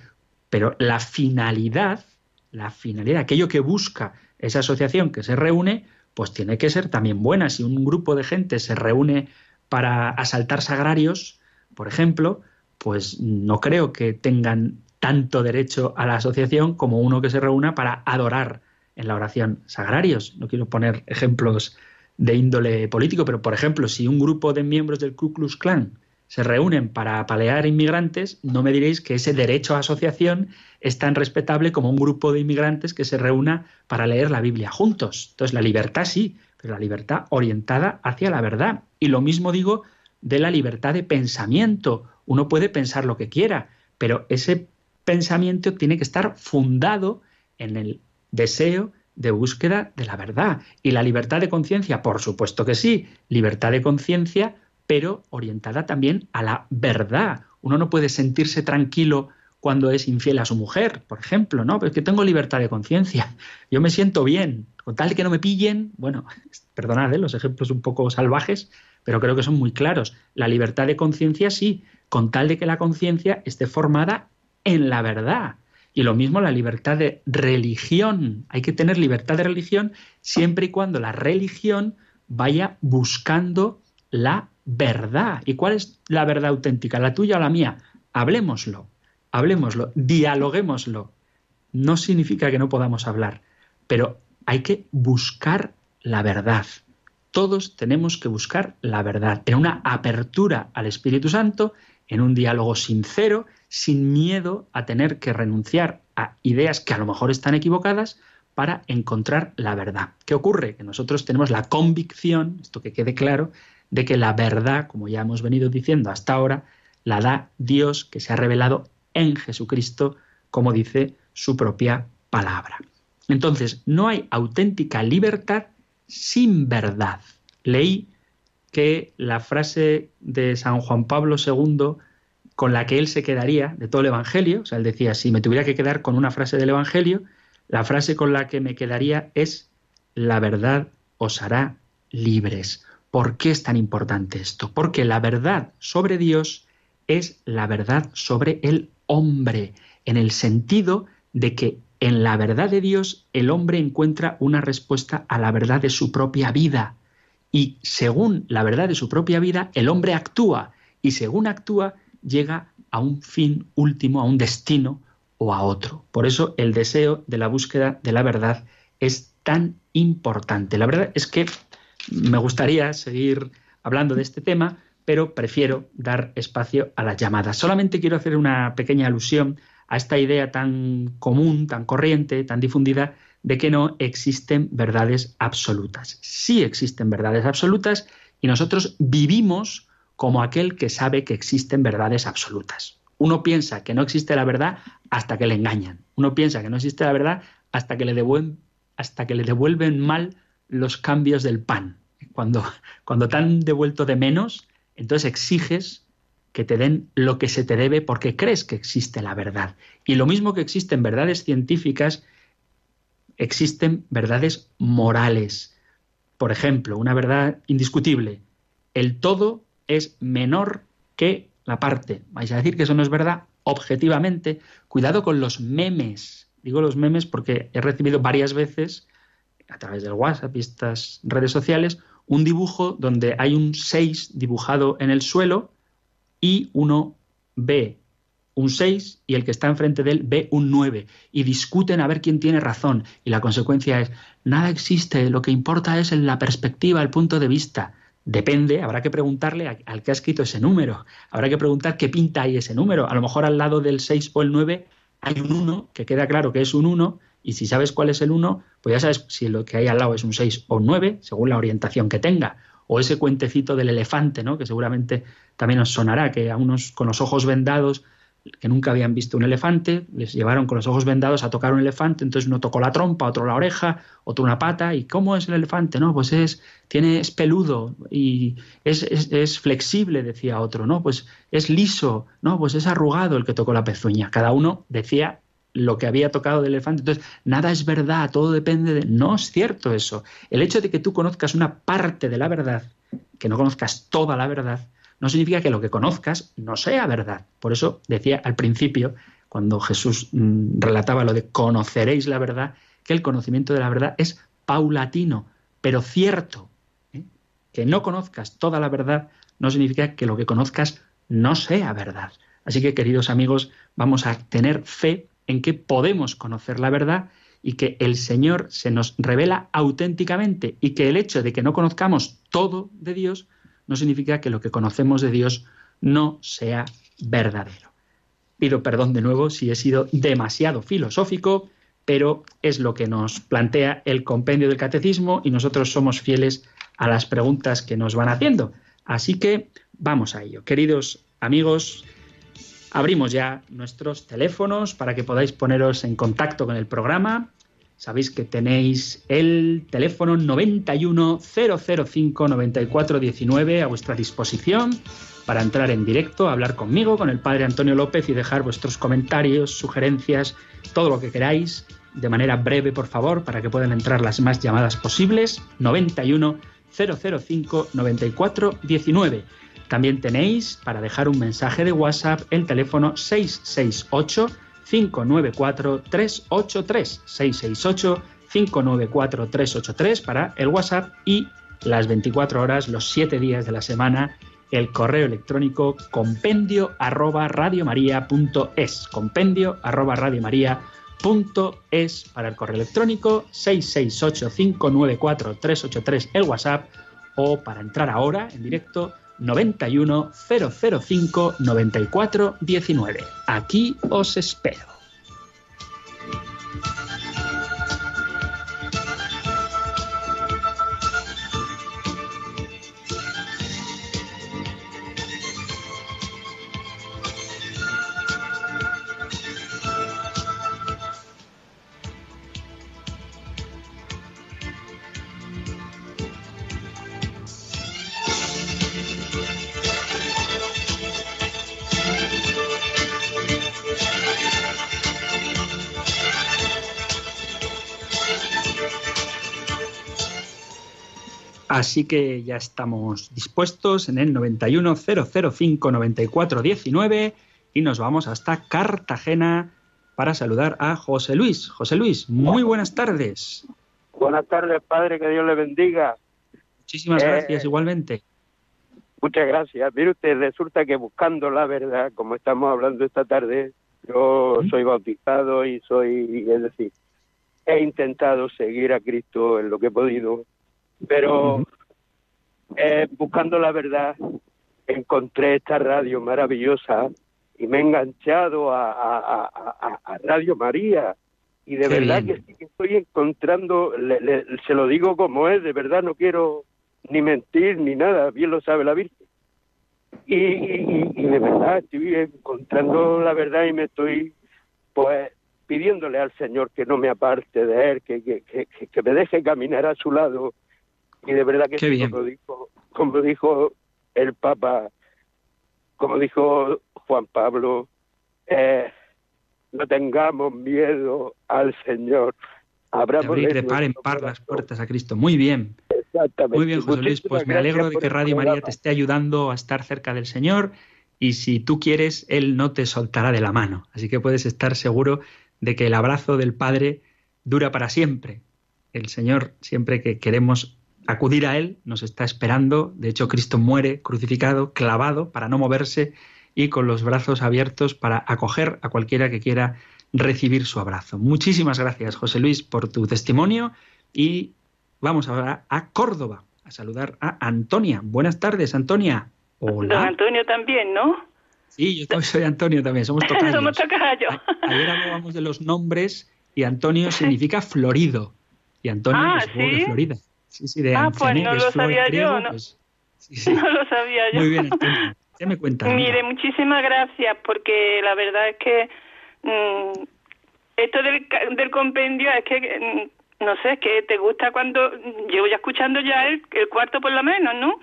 pero la finalidad, la finalidad, aquello que busca esa asociación que se reúne, pues tiene que ser también buena. Si un grupo de gente se reúne para asaltar sagrarios, por ejemplo, pues no creo que tengan tanto derecho a la asociación como uno que se reúna para adorar en la oración sagrarios. No quiero poner ejemplos de índole político, pero por ejemplo, si un grupo de miembros del Ku Klux Klan se reúnen para apalear inmigrantes, no me diréis que ese derecho a asociación es tan respetable como un grupo de inmigrantes que se reúna para leer la Biblia juntos. Entonces, la libertad sí, pero la libertad orientada hacia la verdad. Y lo mismo digo de la libertad de pensamiento. Uno puede pensar lo que quiera, pero ese pensamiento tiene que estar fundado en el deseo de búsqueda de la verdad. Y la libertad de conciencia, por supuesto que sí, libertad de conciencia pero orientada también a la verdad. Uno no puede sentirse tranquilo cuando es infiel a su mujer, por ejemplo, ¿no? Pero es que tengo libertad de conciencia. Yo me siento bien, con tal que no me pillen, bueno, perdonad ¿eh? los ejemplos un poco salvajes, pero creo que son muy claros. La libertad de conciencia sí, con tal de que la conciencia esté formada en la verdad. Y lo mismo la libertad de religión. Hay que tener libertad de religión siempre y cuando la religión vaya buscando la verdad. ¿Y cuál es la verdad auténtica? ¿La tuya o la mía? Hablemoslo, hablemoslo, dialoguémoslo. No significa que no podamos hablar, pero hay que buscar la verdad. Todos tenemos que buscar la verdad en una apertura al Espíritu Santo, en un diálogo sincero, sin miedo a tener que renunciar a ideas que a lo mejor están equivocadas para encontrar la verdad. ¿Qué ocurre? Que nosotros tenemos la convicción, esto que quede claro, de que la verdad, como ya hemos venido diciendo hasta ahora, la da Dios que se ha revelado en Jesucristo, como dice su propia palabra. Entonces, no hay auténtica libertad sin verdad. Leí que la frase de San Juan Pablo II con la que él se quedaría de todo el Evangelio, o sea, él decía, si me tuviera que quedar con una frase del Evangelio, la frase con la que me quedaría es, la verdad os hará libres. ¿Por qué es tan importante esto? Porque la verdad sobre Dios es la verdad sobre el hombre, en el sentido de que en la verdad de Dios el hombre encuentra una respuesta a la verdad de su propia vida. Y según la verdad de su propia vida, el hombre actúa. Y según actúa, llega a un fin último, a un destino o a otro. Por eso el deseo de la búsqueda de la verdad es tan importante. La verdad es que me gustaría seguir hablando de este tema, pero prefiero dar espacio a las llamadas. Solamente quiero hacer una pequeña alusión a esta idea tan común, tan corriente, tan difundida, de que no existen verdades absolutas. Sí existen verdades absolutas y nosotros vivimos como aquel que sabe que existen verdades absolutas. Uno piensa que no existe la verdad hasta que le engañan. Uno piensa que no existe la verdad hasta que le devuelven, hasta que le devuelven mal los cambios del pan. Cuando, cuando te han devuelto de menos, entonces exiges que te den lo que se te debe porque crees que existe la verdad. Y lo mismo que existen verdades científicas, existen verdades morales. Por ejemplo, una verdad indiscutible. El todo es menor que la parte. ¿Vais a decir que eso no es verdad? Objetivamente, cuidado con los memes. Digo los memes porque he recibido varias veces a través del WhatsApp y estas redes sociales, un dibujo donde hay un 6 dibujado en el suelo y uno ve un 6 y el que está enfrente de él ve un 9 y discuten a ver quién tiene razón y la consecuencia es nada existe, lo que importa es en la perspectiva, el punto de vista. Depende, habrá que preguntarle al que ha escrito ese número, habrá que preguntar qué pinta ahí ese número. A lo mejor al lado del 6 o el 9 hay un 1, que queda claro que es un 1, y si sabes cuál es el 1, pues ya sabes si lo que hay al lado es un 6 o un 9, según la orientación que tenga. O ese cuentecito del elefante, ¿no? que seguramente también os sonará, que a unos con los ojos vendados que nunca habían visto un elefante, les llevaron con los ojos vendados a tocar un elefante, entonces uno tocó la trompa, otro la oreja, otro una pata, ¿y cómo es el elefante? No, pues es, tiene, es peludo y es, es, flexible, decía otro, ¿no? Pues es liso, ¿no? Pues es arrugado el que tocó la pezuña. Cada uno decía lo que había tocado del elefante. Entonces, nada es verdad, todo depende de... No es cierto eso. El hecho de que tú conozcas una parte de la verdad, que no conozcas toda la verdad, no significa que lo que conozcas no sea verdad. Por eso decía al principio, cuando Jesús mm, relataba lo de conoceréis la verdad, que el conocimiento de la verdad es paulatino, pero cierto. ¿eh? Que no conozcas toda la verdad no significa que lo que conozcas no sea verdad. Así que, queridos amigos, vamos a tener fe en que podemos conocer la verdad y que el Señor se nos revela auténticamente y que el hecho de que no conozcamos todo de Dios no significa que lo que conocemos de Dios no sea verdadero. Pido perdón de nuevo si he sido demasiado filosófico, pero es lo que nos plantea el compendio del catecismo y nosotros somos fieles a las preguntas que nos van haciendo. Así que vamos a ello. Queridos amigos, abrimos ya nuestros teléfonos para que podáis poneros en contacto con el programa Sabéis que tenéis el teléfono 910059419 a vuestra disposición para entrar en directo, hablar conmigo, con el padre Antonio López y dejar vuestros comentarios, sugerencias, todo lo que queráis, de manera breve, por favor, para que puedan entrar las más llamadas posibles. 91 005 También tenéis para dejar un mensaje de WhatsApp el teléfono 668 594-383, 668-594-383 para el WhatsApp y las 24 horas, los 7 días de la semana, el correo electrónico compendio arroba radiomaria.es, compendio arroba radiomaria.es para el correo electrónico, 668-594-383 el WhatsApp o para entrar ahora en directo 91 005 94 19. Aquí os espero. Así que ya estamos dispuestos en el 910059419 y nos vamos hasta Cartagena para saludar a José Luis. José Luis, muy buenas tardes. Buenas tardes, padre, que Dios le bendiga. Muchísimas eh, gracias, igualmente. Muchas gracias. Mire usted, resulta que buscando la verdad, como estamos hablando esta tarde, yo soy bautizado y soy, es decir, he intentado seguir a Cristo en lo que he podido pero eh, buscando la verdad encontré esta radio maravillosa y me he enganchado a, Radio María. Y de verdad que, estoy encontrando, se lo digo como es, de verdad no quiero ni mentir ni nada, bien lo sabe la Virgen. Y, y, de verdad estoy encontrando la verdad y me estoy pues pidiéndole al Señor que no me aparte de Él, que, que, que me deje caminar a su lado y de verdad que sí, como dijo, como dijo el Papa, como dijo Juan Pablo, eh, no tengamos miedo al Señor. Abrir de par en par las puertas a Cristo. Muy bien. Exactamente. Muy bien, José Luis. Pues me alegro de que Radio María te esté ayudando a estar cerca del Señor y si tú quieres, Él no te soltará de la mano. Así que puedes estar seguro de que el abrazo del Padre dura para siempre. El Señor, siempre que queremos acudir a Él, nos está esperando. De hecho, Cristo muere crucificado, clavado, para no moverse y con los brazos abiertos para acoger a cualquiera que quiera recibir su abrazo. Muchísimas gracias, José Luis, por tu testimonio y vamos ahora a Córdoba a saludar a Antonia. Buenas tardes, Antonia. Hola. Antonio también, ¿no? Sí, yo soy Antonio también, somos tocayos. somos tocayos. Ayer hablábamos de los nombres y Antonio significa florido. Y Antonio ah, es de Florida. Sí, sí, de ah, pues no lo sabía yo, ¿no? Pues, no lo sabía yo. Muy bien, ¿Qué me cuentas? Mire, muchísimas gracias, porque la verdad es que mm, esto del, del compendio es que, mm, no sé, es que te gusta cuando, llevo ya escuchando ya el, el cuarto por lo menos, ¿no?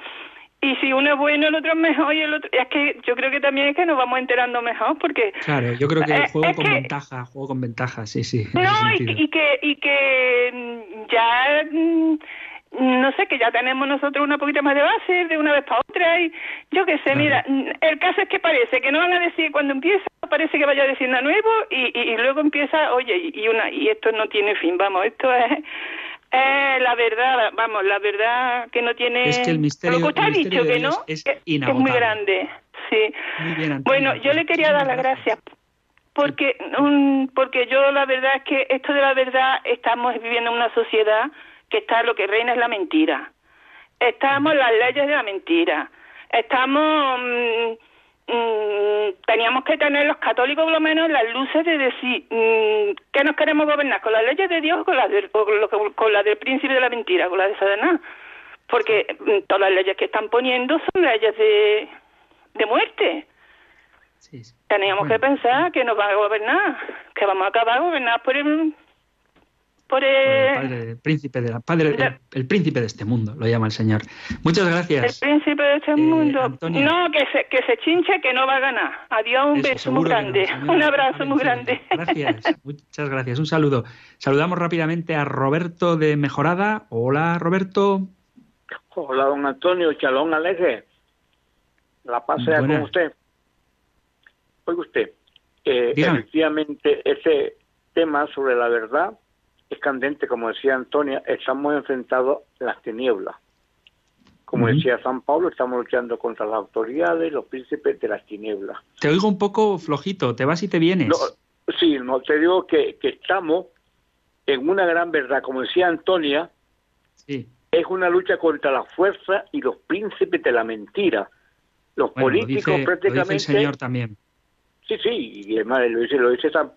Y si uno es bueno, el otro es mejor y el otro... Es que yo creo que también es que nos vamos enterando mejor porque... Claro, yo creo que Eh, juego con que- ventaja, juego con ventaja, sí, sí. No, y, y que, y que mm, ya, mm, no sé, que ya tenemos nosotros una poquita más de base de una vez para otra y yo qué sé, Claro. mira, mm, el caso es que parece que no van a decir cuando empieza, parece que vaya a decir nada nuevo y, y, y luego empieza, oye, y, una y esto no tiene fin, vamos, esto es... eh, la verdad, vamos, la verdad que no tiene... Es que el misterio- Lo que usted ha dicho que no, es que- es muy grande, sí. Muy bien, Bueno, yo le quería dar las gracias porque porque yo la verdad es que esto de la verdad estamos viviendo en una sociedad que está lo que reina es la mentira. Estamos en las leyes de la mentira. Estamos mm, mm, teníamos que tener los católicos por lo menos las luces de decir mm, que nos queremos gobernar con las leyes de Dios o con las del, o con con la del príncipe de la mentira, con la de Satanás. Porque mm, todas las leyes que están poniendo son leyes de de muerte. Sí, sí. Teníamos Bueno, que pensar que nos van a gobernar, que vamos a acabar gobernados por el... Por el el, padre, el príncipe de la, padre, el, el príncipe de este mundo, lo llama el Señor. Muchas el gracias. príncipe de este Eh, mundo. Antonio. No, que se, que se chinche, que no va a ganar. Adiós, un Eso, beso muy no, grande. Un abrazo muy grande. Gracias, muchas gracias. Un saludo. Saludamos rápidamente a Roberto de Mejorada. Hola, Roberto. Hola, don Antonio, Chalón Aleje. La paz sea Buenas. con usted. Oiga usted, eh, efectivamente ese tema sobre la verdad es candente, como decía Antonia, estamos enfrentados a las tinieblas. Como decía San Pablo, estamos luchando contra las autoridades, los príncipes de las tinieblas. Te oigo un poco flojito, te vas y te vienes. No, sí, no, te digo que, que estamos en una gran verdad, como decía Antonia, Sí. es una lucha contra la fuerza y los príncipes de la mentira. Los Bueno, lo políticos dice, lo dice prácticamente... el Señor también. Sí, sí, y además lo dice, lo dice San...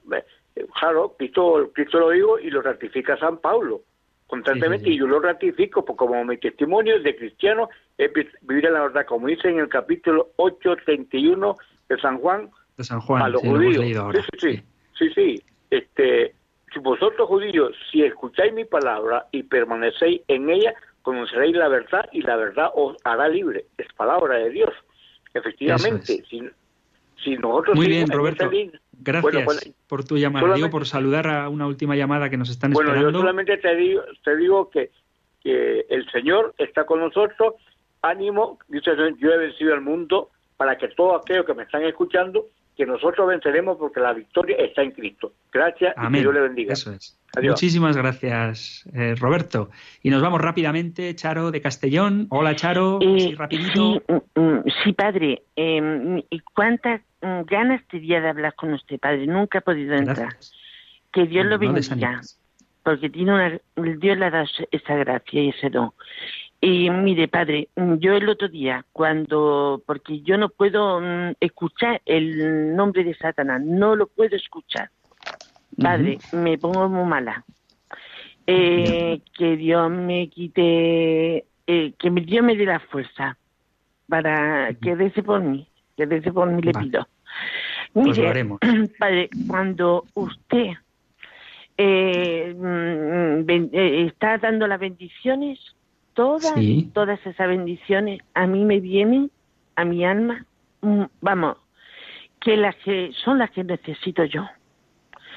eh, Claro, Cristo, Cristo lo dijo y lo ratifica San Pablo constantemente Sí, sí, sí. y yo lo ratifico porque como mi testimonio de cristiano es vi- vivir en la verdad, como dice en el capítulo 8.31 de San Juan, De San Juan, a los lo judíos. leído ahora. Sí, sí, sí, sí, sí. Este, si vosotros judíos, si escucháis mi palabra y permanecéis en ella, conoceréis la verdad y la verdad os hará libre. Es palabra de Dios. Efectivamente, es. si, si nosotros Muy bien, en Roberto. Gracias Bueno, bueno, por tu llamada. Digo, por saludar a una última llamada que nos están Bueno, yo esperando. solamente te digo, te digo que, que el Señor está con nosotros. Ánimo, dice yo he vencido al mundo para que todos aquellos que me están escuchando, que nosotros venceremos porque la victoria está en Cristo. Gracias y que Amén. Dios le bendiga. Eso es. Adiós. Muchísimas gracias, eh, Roberto. Y nos vamos rápidamente, Charo de Castellón. Hola, Charo. Eh, Sí, rapidito. sí, mm, mm, sí, padre. eh, ¿Y cuántas mm, ganas tenía de hablar con usted, padre? Nunca he podido entrar. Gracias. Que Dios lo No bendiga, desanimes. porque tiene una, Dios le ha dado esa gracia y ese don. Y mire, padre, mm, yo el otro día, cuando, porque yo no puedo mm, escuchar el nombre de Satanás, no lo puedo escuchar. Padre, me pongo muy mala. Eh, que Dios me quite, eh, que Dios me dé la fuerza para que dese por mí, que dese por mí le pido. Pues haremos. padre, cuando usted eh, mm, ben- eh, está dando las bendiciones, todas, Sí. todas esas bendiciones a mí me vienen, a mi alma, mm, vamos, que las que son las que necesito yo.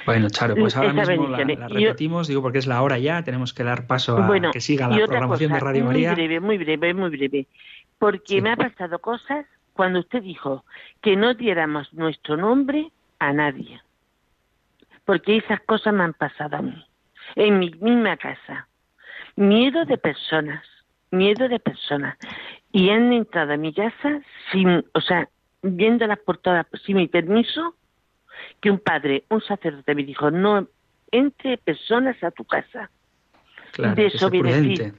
Bueno, Charo, pues ahora Esa mismo la, yo- repetimos, digo porque es la hora ya, tenemos que dar paso a bueno, que siga la programación cosa, de Radio muy María. breve, muy breve, muy breve, porque Sí. me ha pasado cosas cuando usted dijo que no diéramos nuestro nombre a nadie, porque esas cosas me han pasado a mí, en mi misma casa, miedo de personas, miedo de personas, y han entrado a mi casa sin, o sea, viéndolas por todas, sin mi permiso, que un padre, un sacerdote me dijo, no entre personas a tu casa Claro, desobedecí.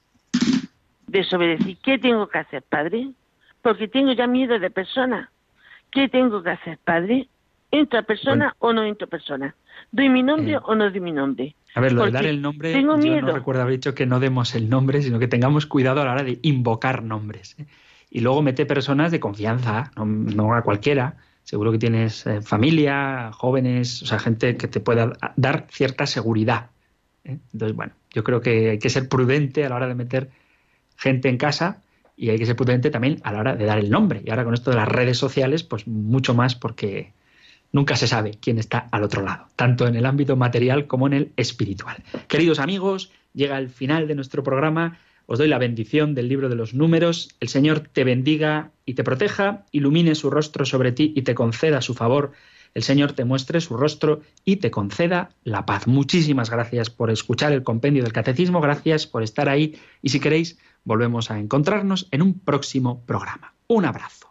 desobedecí. ¿Qué tengo que hacer, padre? Porque tengo ya miedo de personas. ¿Qué tengo que hacer, padre? ¿Entro a persona o no entro a persona? ¿Doy mi nombre Eh, o no doy mi nombre? A ver, lo de dar el nombre, tengo yo no recuerdo haber dicho que no demos el nombre, sino que tengamos cuidado a la hora de invocar nombres. ¿eh? y luego mete personas de confianza, no, a cualquiera. Seguro que tienes eh, familia, jóvenes, o sea, gente que te pueda dar cierta seguridad. ¿eh? Entonces, bueno, yo creo que hay que ser prudente a la hora de meter gente en casa y hay que ser prudente también a la hora de dar el nombre. Y ahora con esto de las redes sociales, pues mucho más porque nunca se sabe quién está al otro lado, tanto en el ámbito material como en el espiritual. Queridos amigos, llega el final de nuestro programa. Os doy la bendición del libro de los números. El Señor te bendiga y te proteja, ilumine su rostro sobre ti y te conceda su favor. El Señor te muestre su rostro y te conceda la paz. Muchísimas gracias por escuchar el compendio del catecismo, gracias por estar ahí y si queréis volvemos a encontrarnos en un próximo programa. Un abrazo.